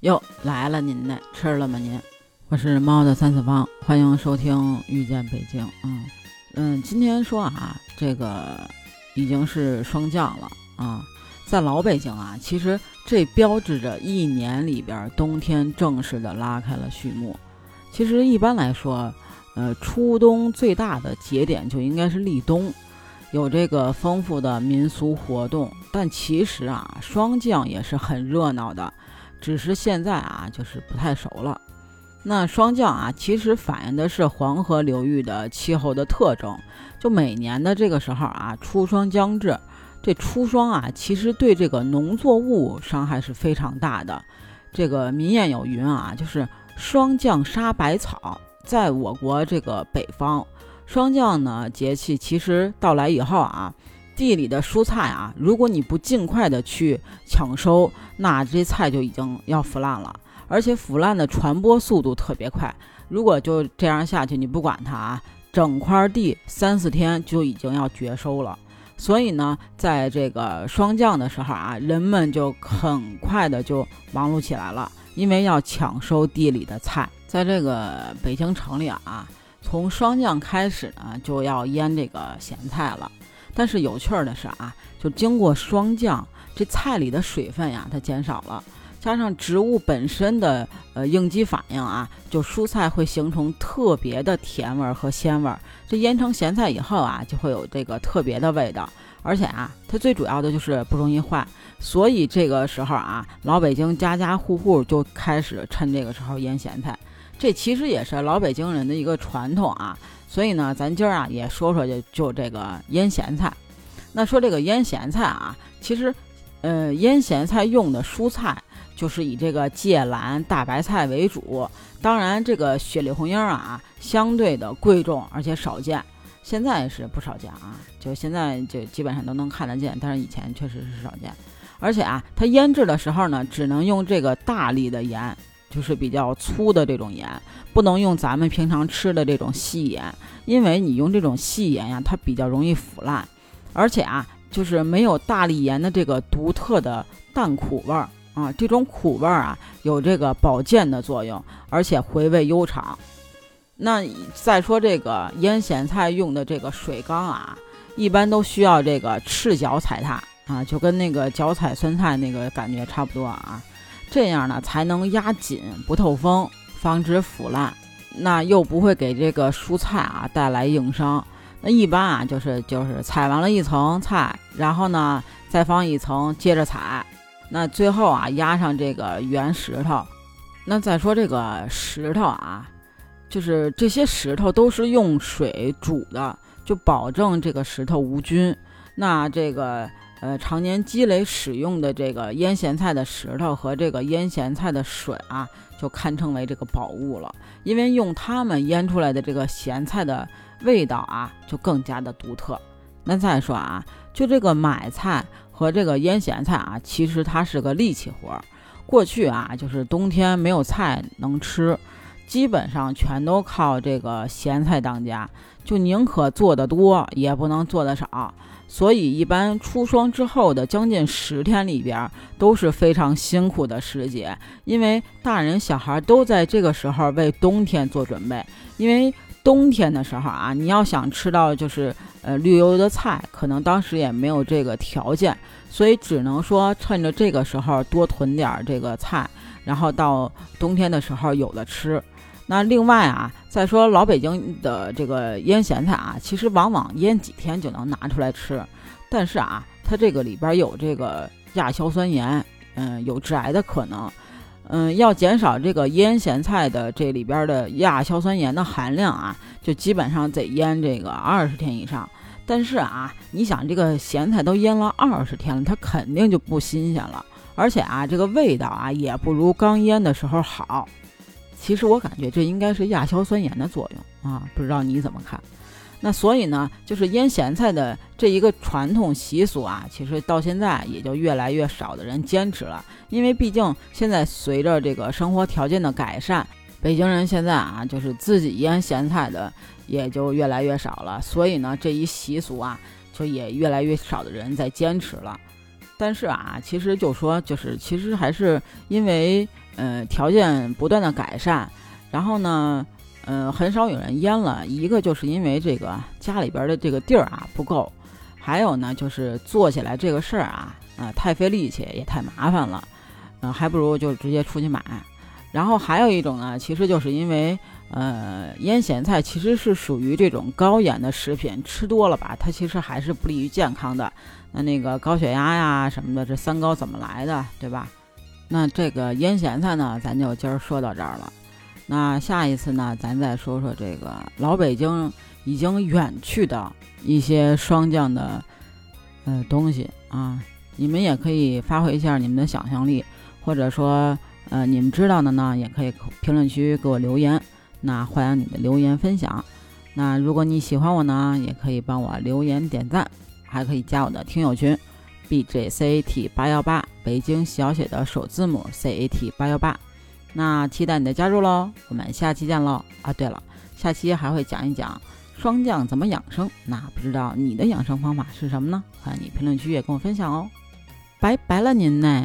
哟来了，您的吃了吗？您，我是猫的三次方，欢迎收听遇见北京。嗯嗯，今天说啊，这个已经是霜降了啊，在老北京啊，其实这标志着一年里边冬天正式的拉开了序幕。其实一般来说，呃，初冬最大的节点就应该是立冬，有这个丰富的民俗活动。但其实啊，霜降也是很热闹的。只是现在啊，就是不太熟了。那霜降啊，其实反映的是黄河流域的气候的特征。就每年的这个时候啊，初霜将至，这初霜啊，其实对这个农作物伤害是非常大的。这个民谚有云啊，就是霜降杀百草。在我国这个北方，霜降呢节气其实到来以后啊。地里的蔬菜啊，如果你不尽快的去抢收，那这菜就已经要腐烂了，而且腐烂的传播速度特别快。如果就这样下去，你不管它啊，整块地三四天就已经要绝收了。所以呢，在这个霜降的时候啊，人们就很快的就忙碌起来了，因为要抢收地里的菜。在这个北京城里啊，从霜降开始呢，就要腌这个咸菜了。但是有趣儿的是啊，就经过霜降，这菜里的水分呀，它减少了，加上植物本身的呃应激反应啊，就蔬菜会形成特别的甜味儿和鲜味儿。这腌成咸菜以后啊，就会有这个特别的味道，而且啊，它最主要的就是不容易坏。所以这个时候啊，老北京家家户户就开始趁这个时候腌咸菜，这其实也是老北京人的一个传统啊。所以呢，咱今儿啊也说说就就这个腌咸菜。那说这个腌咸菜啊，其实，呃，腌咸菜用的蔬菜就是以这个芥蓝、大白菜为主。当然，这个雪里红缨啊，相对的贵重而且少见。现在是不少见啊，就现在就基本上都能看得见，但是以前确实是少见。而且啊，它腌制的时候呢，只能用这个大粒的盐。就是比较粗的这种盐，不能用咱们平常吃的这种细盐，因为你用这种细盐呀，它比较容易腐烂，而且啊，就是没有大粒盐的这个独特的淡苦味儿啊，这种苦味儿啊，有这个保健的作用，而且回味悠长。那再说这个腌咸菜用的这个水缸啊，一般都需要这个赤脚踩踏啊，就跟那个脚踩酸菜那个感觉差不多啊。这样呢，才能压紧不透风，防止腐烂，那又不会给这个蔬菜啊带来硬伤。那一般啊，就是就是踩完了一层菜，然后呢再放一层，接着踩，那最后啊压上这个圆石头。那再说这个石头啊，就是这些石头都是用水煮的，就保证这个石头无菌。那这个。呃，常年积累使用的这个腌咸菜的石头和这个腌咸菜的水啊，就堪称为这个宝物了。因为用它们腌出来的这个咸菜的味道啊，就更加的独特。那再说啊，就这个买菜和这个腌咸菜啊，其实它是个力气活儿。过去啊，就是冬天没有菜能吃，基本上全都靠这个咸菜当家，就宁可做的多，也不能做的少。所以，一般出霜之后的将近十天里边都是非常辛苦的时节，因为大人小孩都在这个时候为冬天做准备。因为冬天的时候啊，你要想吃到就是呃绿油油的菜，可能当时也没有这个条件，所以只能说趁着这个时候多囤点这个菜，然后到冬天的时候有的吃。那另外啊，再说老北京的这个腌咸菜啊，其实往往腌几天就能拿出来吃，但是啊，它这个里边有这个亚硝酸盐，嗯，有致癌的可能，嗯，要减少这个腌咸菜的这里边的亚硝酸盐的含量啊，就基本上得腌这个二十天以上。但是啊，你想这个咸菜都腌了二十天了，它肯定就不新鲜了，而且啊，这个味道啊也不如刚腌的时候好。其实我感觉这应该是亚硝酸盐的作用啊，不知道你怎么看？那所以呢，就是腌咸菜的这一个传统习俗啊，其实到现在也就越来越少的人坚持了，因为毕竟现在随着这个生活条件的改善，北京人现在啊，就是自己腌咸菜的也就越来越少了，所以呢，这一习俗啊，就也越来越少的人在坚持了。但是啊，其实就说就是其实还是因为呃条件不断的改善，然后呢，呃很少有人腌了。一个就是因为这个家里边的这个地儿啊不够，还有呢就是做起来这个事儿啊啊太费力气也太麻烦了，呃还不如就直接出去买。然后还有一种呢，其实就是因为呃腌咸菜其实是属于这种高盐的食品，吃多了吧，它其实还是不利于健康的。那那个高血压呀什么的，这三高怎么来的，对吧？那这个腌咸菜呢，咱就今儿说到这儿了。那下一次呢，咱再说说这个老北京已经远去的一些霜降的呃东西啊。你们也可以发挥一下你们的想象力，或者说呃你们知道的呢，也可以评论区给我留言。那欢迎你的留言分享。那如果你喜欢我呢，也可以帮我留言点赞。还可以加我的听友群，b j c a t 八幺八，北京小写的首字母 c a t 八幺八。那期待你的加入喽，我们下期见喽！啊，对了，下期还会讲一讲霜降怎么养生。那不知道你的养生方法是什么呢？欢迎你评论区也跟我分享哦。拜拜了您呢。